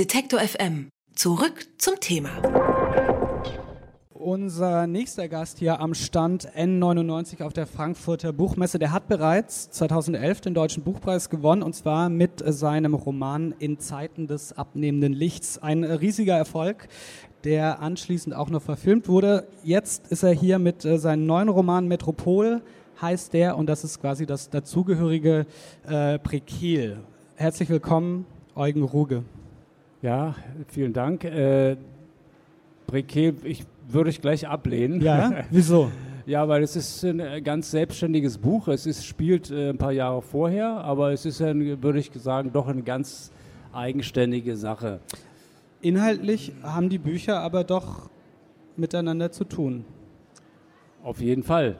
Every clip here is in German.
Detektor FM. Zurück zum Thema. Unser nächster Gast hier am Stand N99 auf der Frankfurter Buchmesse, der hat bereits 2011 den Deutschen Buchpreis gewonnen und zwar mit seinem Roman In Zeiten des abnehmenden Lichts. Ein riesiger Erfolg, der anschließend auch noch verfilmt wurde. Jetzt ist er hier mit äh, seinem neuen Roman Metropol, heißt der, und das ist quasi das dazugehörige äh, Prequel. Herzlich willkommen, Eugen Ruge. Ja, vielen Dank. Äh, Prequel, ich würde ich gleich ablehnen. Ja, wieso? ja, weil es ist ein ganz selbstständiges Buch. Es ist, spielt äh, ein paar Jahre vorher, aber es ist, ein, würde ich sagen, doch eine ganz eigenständige Sache. Inhaltlich haben die Bücher aber doch miteinander zu tun. Auf jeden Fall.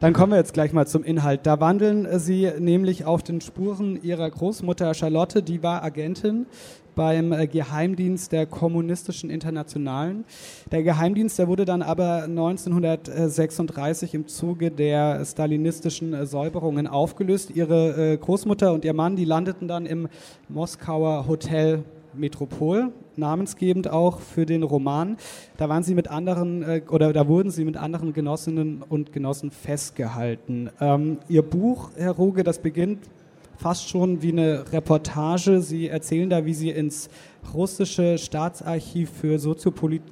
Dann kommen wir jetzt gleich mal zum Inhalt. Da wandeln Sie nämlich auf den Spuren Ihrer Großmutter Charlotte, die war Agentin beim äh, Geheimdienst der Kommunistischen Internationalen. Der Geheimdienst, der wurde dann aber 1936 im Zuge der stalinistischen äh, Säuberungen aufgelöst. Ihre äh, Großmutter und ihr Mann, die landeten dann im Moskauer Hotel Metropol, namensgebend auch für den Roman. Da waren sie mit anderen oder da wurden sie mit anderen Genossinnen und Genossen festgehalten. Ähm, ihr Buch, Herr Ruge, das beginnt fast schon wie eine Reportage. Sie erzählen da, wie Sie ins russische Staatsarchiv für Soziopolit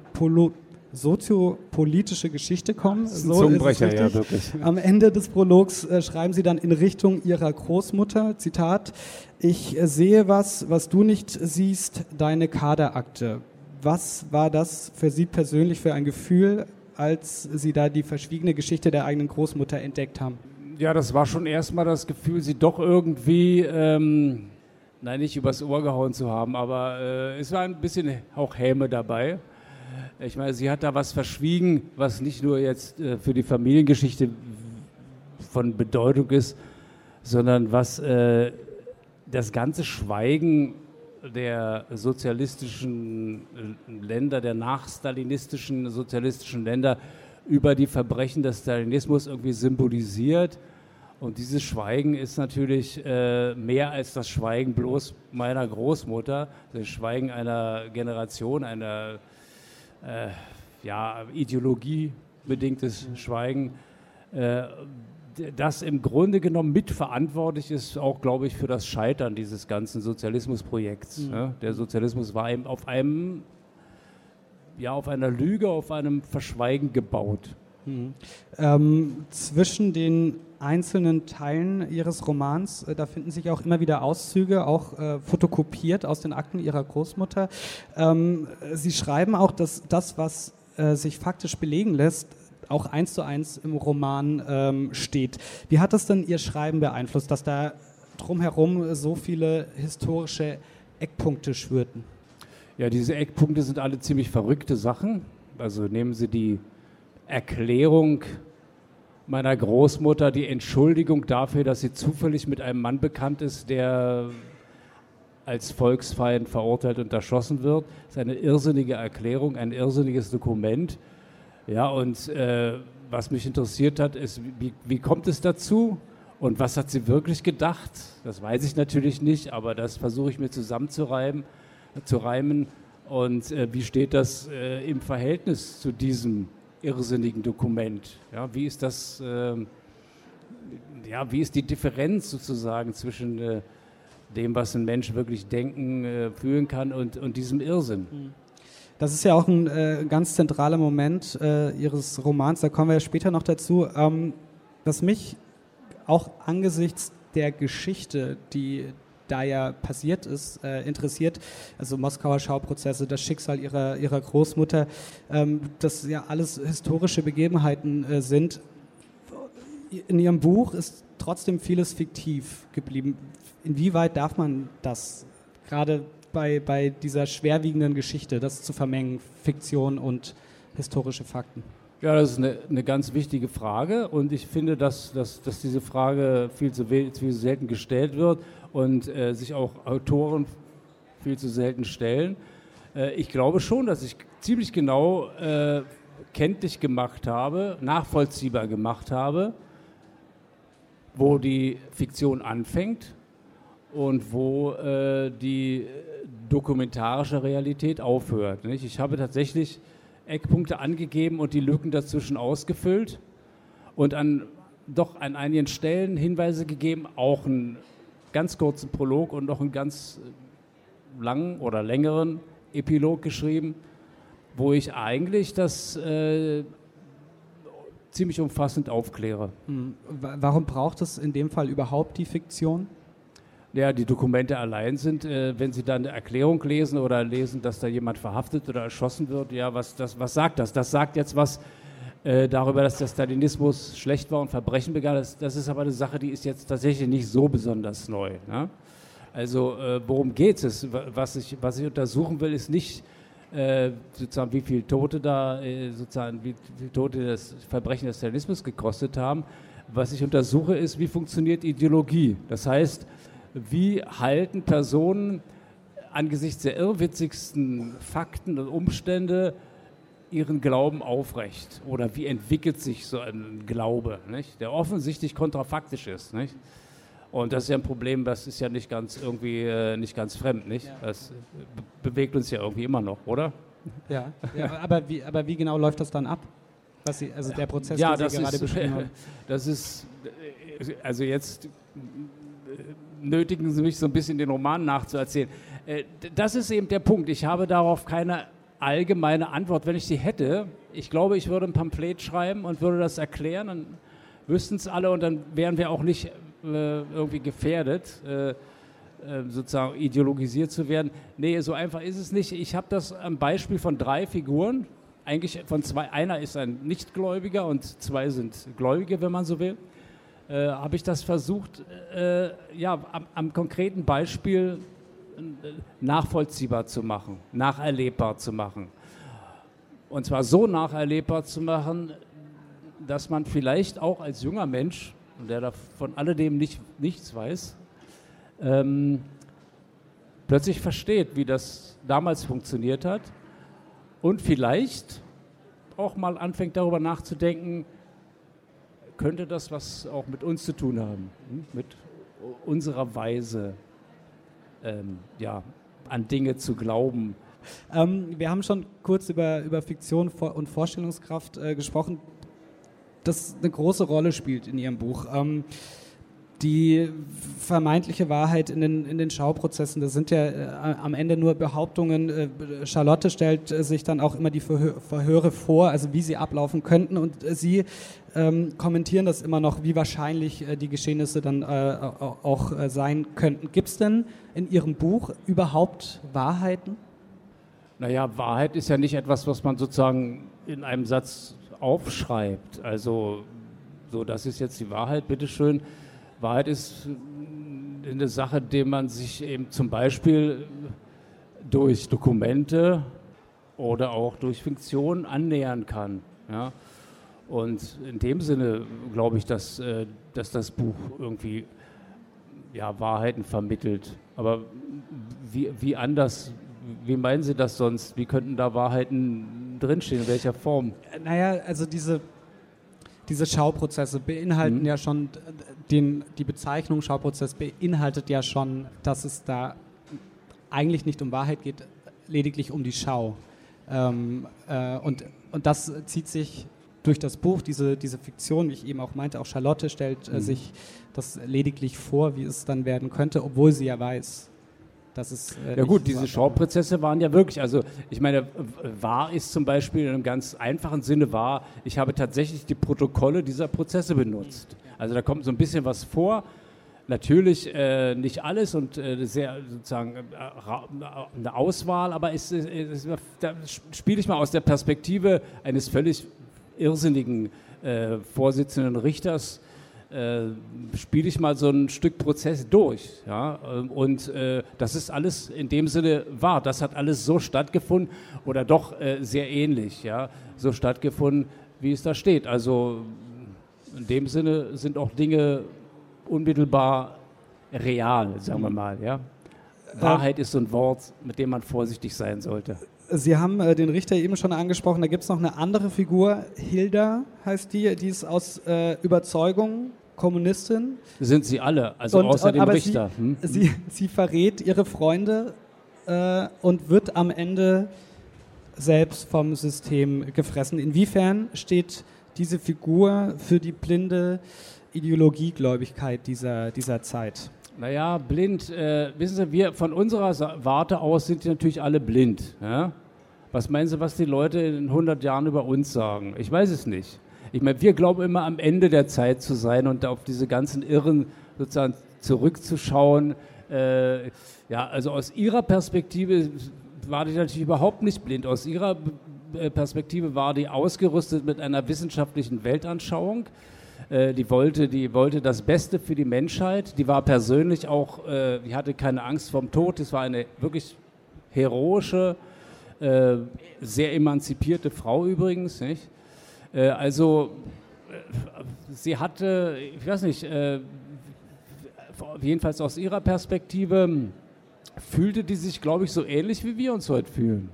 soziopolitische Geschichte kommen. So Zungenbrecher, ja, wirklich. Am Ende des Prologs äh, schreiben Sie dann in Richtung Ihrer Großmutter, Zitat, ich äh, sehe was, was du nicht siehst, deine Kaderakte. Was war das für Sie persönlich für ein Gefühl, als Sie da die verschwiegene Geschichte der eigenen Großmutter entdeckt haben? ja, das war schon erstmal das Gefühl, sie doch irgendwie, ähm, nein, nicht übers Ohr gehauen zu haben, aber äh, es war ein bisschen auch Häme dabei. Ich meine, sie hat da was verschwiegen, was nicht nur jetzt äh, für die Familiengeschichte von Bedeutung ist, sondern was äh, das ganze Schweigen der sozialistischen äh, Länder, der nachstalinistischen sozialistischen Länder über die Verbrechen des Stalinismus irgendwie symbolisiert. Und dieses Schweigen ist natürlich äh, mehr als das Schweigen bloß meiner Großmutter, das Schweigen einer Generation, einer äh, ja, ideologiebedingtes Schweigen, äh, das im Grunde genommen mitverantwortlich ist, auch glaube ich, für das Scheitern dieses ganzen Sozialismusprojekts. Mhm. Ne? Der Sozialismus war eben auf einem ja, auf einer Lüge, auf einem Verschweigen gebaut. Mhm. Ähm, zwischen den einzelnen Teilen Ihres Romans, äh, da finden sich auch immer wieder Auszüge, auch äh, fotokopiert aus den Akten Ihrer Großmutter. Ähm, Sie schreiben auch, dass das, was äh, sich faktisch belegen lässt, auch eins zu eins im Roman ähm, steht. Wie hat das denn Ihr Schreiben beeinflusst, dass da drumherum so viele historische Eckpunkte schwirrten? Ja, diese Eckpunkte sind alle ziemlich verrückte Sachen. Also nehmen Sie die Erklärung meiner Großmutter, die Entschuldigung dafür, dass sie zufällig mit einem Mann bekannt ist, der als Volksfeind verurteilt und erschossen wird. Das ist eine irrsinnige Erklärung, ein irrsinniges Dokument. Ja, und äh, was mich interessiert hat, ist, wie, wie kommt es dazu? Und was hat sie wirklich gedacht? Das weiß ich natürlich nicht, aber das versuche ich mir zusammenzureiben zu reimen. Und äh, wie steht das äh, im Verhältnis zu diesem irrsinnigen Dokument? Ja, wie ist das, äh, ja, wie ist die Differenz sozusagen zwischen äh, dem, was ein Mensch wirklich denken, äh, fühlen kann und, und diesem Irrsinn? Mhm. Das ist ja auch ein äh, ganz zentraler Moment Ihres Romans, da kommen wir ja später noch dazu. Ähm, was mich auch angesichts der Geschichte, die da ja passiert ist, äh, interessiert. Also Moskauer Schauprozesse, das Schicksal ihrer, ihrer Großmutter, ähm, das ja alles historische Begebenheiten äh, sind. In ihrem Buch ist trotzdem vieles fiktiv geblieben. Inwieweit darf man das gerade bei, bei dieser schwerwiegenden Geschichte, das zu vermengen, Fiktion und historische Fakten? Ja, das ist eine, eine, ganz wichtige Frage und ich finde, dass, dass, dass diese Frage viel zu, viel zu selten gestellt wird und äh, sich auch Autoren viel zu selten stellen. Äh, ich glaube schon, dass ich ziemlich genau äh, kenntlich gemacht habe, nachvollziehbar gemacht habe, wo die Fiktion anfängt und wo äh, die dokumentarische Realität aufhört. Nicht? Ich habe tatsächlich Eckpunkte angegeben und die Lücken dazwischen ausgefüllt und an doch an einigen Stellen Hinweise gegeben, auch einen ganz kurzen Prolog und noch einen ganz langen oder längeren Epilog geschrieben, wo ich eigentlich das äh, ziemlich umfassend aufkläre. Hm. Warum braucht es in dem Fall überhaupt die Fiktion? Ja, die Dokumente allein sind, äh, wenn Sie dann eine Erklärung lesen oder lesen, dass da jemand verhaftet oder erschossen wird, ja, was, das, was sagt das? Das sagt jetzt was äh, darüber, dass der Stalinismus schlecht war und Verbrechen begann. Das, das, ist aber eine Sache, die ist jetzt tatsächlich nicht so besonders neu. Ne? Also äh, worum geht es? Was ich, was ich untersuchen will, ist nicht äh, sozusagen, wie viele Tote da, äh, sozusagen, wie viele Tote das Verbrechen des Stalinismus gekostet haben. Was ich untersuche, ist, wie funktioniert Ideologie. Das heißt, wie halten Personen angesichts der irrwitzigsten Fakten und Umstände ihren Glauben aufrecht? Oder wie entwickelt sich so ein Glaube, nicht? der offensichtlich kontrafaktisch ist? Nicht? Und das ist ja ein Problem, das ist ja nicht ganz irgendwie äh, nicht ganz fremd, nicht? Ja. Das bewegt uns ja irgendwie immer noch, oder? Ja, ja aber, wie, aber wie genau läuft das dann ab? Sie, also der Prozess, ja, den Sie gerade ist, beschrieben haben. Das ist, also jetzt nötigen Sie mich so ein bisschen den Roman nachzuerzählen. Äh, das ist eben der Punkt. Ich habe darauf keine allgemeine Antwort. Wenn ich sie hätte, ich glaube, ich würde ein Pamphlet schreiben und würde das erklären, dann wüssten es alle und dann wären wir auch nicht äh, irgendwie gefährdet, äh, sozusagen ideologisiert zu werden. Nee, so einfach ist es nicht. Ich habe das am Beispiel von drei Figuren, eigentlich von zwei, einer ist ein Nichtgläubiger und zwei sind Gläubige, wenn man so will äh, habe ich das versucht, äh, ja, am, am, konkreten Beispiel äh, nachvollziehbar zu machen, nacherlebbar zu machen. Und zwar so nacherlebbar zu machen, dass man vielleicht auch als junger Mensch, der von alledem nicht, nichts weiß, ähm, plötzlich versteht, wie das damals funktioniert hat und vielleicht auch mal anfängt darüber nachzudenken, könnte das was auch mit uns zu tun haben, hm? mit unserer Weise ähm, ja, an Dinge zu glauben. Ähm, wir haben schon kurz über, über Fiktion und Vorstellungskraft äh, gesprochen, das eine große Rolle spielt in Ihrem Buch. Ähm, die vermeintliche Wahrheit in den, in den Schauprozessen, das sind ja äh, am Ende nur Behauptungen. Äh, Charlotte stellt äh, sich dann auch immer die Verhö Verhöre vor, also wie sie ablaufen könnten. Und äh, Sie ähm, kommentieren das immer noch, wie wahrscheinlich äh, die Geschehnisse dann äh, auch sein könnten. Gibt es denn in Ihrem Buch überhaupt Wahrheiten? Naja, Wahrheit ist ja nicht etwas, was man sozusagen in einem Satz aufschreibt. Also, so, das ist jetzt die Wahrheit, bitteschön. Wahrheit ist eine Sache, die man sich eben zum Beispiel durch Dokumente oder auch durch Fiktion annähern kann. Ja? Und in dem Sinne glaube ich, dass, äh, dass das Buch irgendwie ja, Wahrheiten vermittelt. Aber wie, wie anders, wie meinen Sie das sonst? Wie könnten da Wahrheiten drinstehen? In welcher Form? Naja, also diese diese Schauprozesse beinhalten mhm. ja schon, den, die Bezeichnung Schauprozess beinhaltet ja schon, dass es da eigentlich nicht um Wahrheit geht, lediglich um die Schau. Ähm, äh, und, und das zieht sich durch das Buch, diese, diese Fiktion, wie ich eben auch meinte, auch Charlotte stellt äh, mhm. sich das lediglich vor, wie es dann werden könnte, obwohl sie ja weiß, das ist, äh, ja gut, diese Schauprozesse waren ja wirklich, also ich meine, wahr ist zum Beispiel in einem ganz einfachen Sinne wahr, ich habe tatsächlich die Protokolle dieser Prozesse benutzt. Also da kommt so ein bisschen was vor, natürlich äh, nicht alles und äh, sehr sozusagen äh, eine Auswahl, aber es, es, da spiele ich mal aus der Perspektive eines völlig irrsinnigen äh, Vorsitzenden Richters äh, spiele ich mal so ein Stück Prozess durch. Ja? Ähm, und äh, das ist alles in dem Sinne wahr. Das hat alles so stattgefunden oder doch äh, sehr ähnlich, ja? so stattgefunden, wie es da steht. Also in dem Sinne sind auch Dinge unmittelbar real, sagen wir mal. Ja? Wahrheit ist so ein Wort, mit dem man vorsichtig sein sollte. Sie haben äh, den Richter eben schon angesprochen, da gibt es noch eine andere Figur, Hilda heißt die, die ist aus äh, Überzeugung Kommunistin. Sind sie alle, also und, außer und, dem Richter. Sie, hm? sie, sie, verrät ihre Freunde äh, und wird am Ende selbst vom System gefressen. Inwiefern steht diese Figur für die blinde Ideologiegläubigkeit dieser, dieser Zeit? Naja, blind, äh, wissen Sie, wir von unserer Warte aus sind natürlich alle blind. Ja? Was meinen Sie, was die Leute in 100 Jahren über uns sagen? Ich weiß es nicht. Ich meine, wir glauben immer am Ende der Zeit zu sein und auf diese ganzen Irren sozusagen zurückzuschauen. Äh, ja, also aus Ihrer Perspektive war die natürlich überhaupt nicht blind. Aus Ihrer äh, Perspektive war die ausgerüstet mit einer wissenschaftlichen Weltanschauung. Äh, die, wollte, die wollte das Beste für die Menschheit. Die war persönlich auch, äh, die hatte keine Angst vorm Tod. Das war eine wirklich heroische, sehr emanzipierte Frau übrigens. Nicht? Also sie hatte, ich weiß nicht, jedenfalls aus ihrer Perspektive, fühlte die sich, glaube ich, so ähnlich wie wir uns heute fühlen.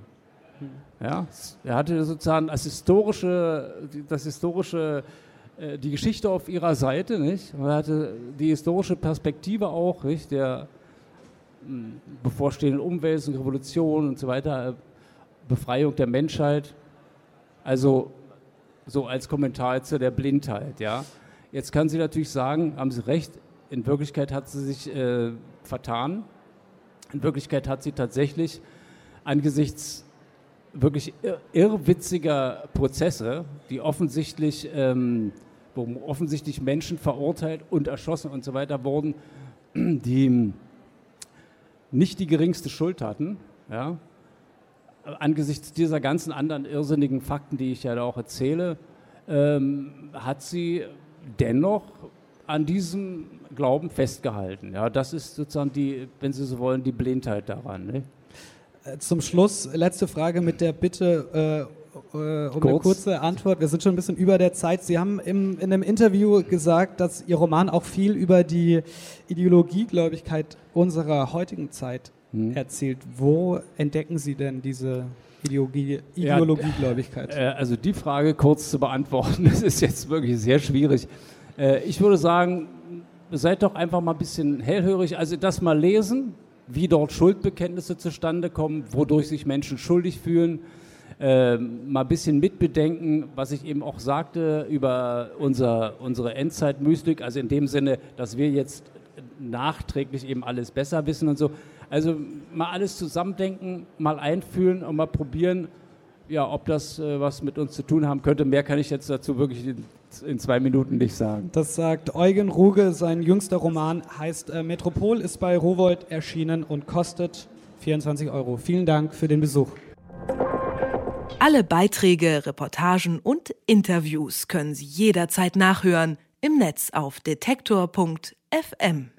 Ja, er hatte sozusagen das historische, das historische, äh, die Geschichte auf ihrer Seite, nicht? Und er hatte die historische Perspektive auch, nicht? Der hm, bevorstehenden Umwälzung, Revolution und so weiter, Befreiung der Menschheit. Also so als Kommentar zu der Blindheit, ja. Jetzt kann sie natürlich sagen, haben Sie recht, in Wirklichkeit hat sie sich äh, vertan. In Wirklichkeit hat sie tatsächlich angesichts wirklich irrwitziger Prozesse, die offensichtlich, ähm, wo offensichtlich Menschen verurteilt und erschossen und so weiter wurden, die nicht die geringste Schuld hatten. Ja. Angesichts dieser ganzen anderen irrsinnigen Fakten, die ich ja da auch erzähle, ähm, hat sie dennoch an diesem Glauben festgehalten. Ja, das ist sozusagen die, wenn Sie so wollen, die Blindheit daran. Ne? Äh, zum Schluss letzte Frage mit der Bitte äh, äh, um Kurz. eine kurze Antwort. Wir sind schon ein bisschen über der Zeit. Sie haben im, in einem Interview gesagt, dass Ihr Roman auch viel über die Ideologiegläubigkeit unserer heutigen Zeit hm. erzählt. Wo entdecken Sie denn diese Ideologie, Ideologiegläubigkeit? Ja, äh, also die Frage kurz zu beantworten, das ist jetzt wirklich sehr schwierig. Äh, ich würde sagen, seid doch einfach mal ein bisschen hellhörig. Also das mal lesen, wie dort Schuldbekenntnisse zustande kommen, wodurch sich Menschen schuldig fühlen. Äh, mal ein bisschen mitbedenken, was ich eben auch sagte über unser, unsere Endzeitmystik, also in dem Sinne, dass wir jetzt nachträglich eben alles besser wissen und so. Also mal alles zusammendenken, mal einfühlen und mal probieren, ja, ob das äh, was mit uns zu tun haben könnte. Mehr kann ich jetzt dazu wirklich in in zwei Minuten nicht sagen. Das sagt Eugen Ruge. Sein jüngster Roman heißt äh, Metropol, ist bei Rowold erschienen und kostet 24 Euro. Vielen Dank für den Besuch. Alle Beiträge, Reportagen und Interviews können Sie jederzeit nachhören im Netz auf detektor.fm.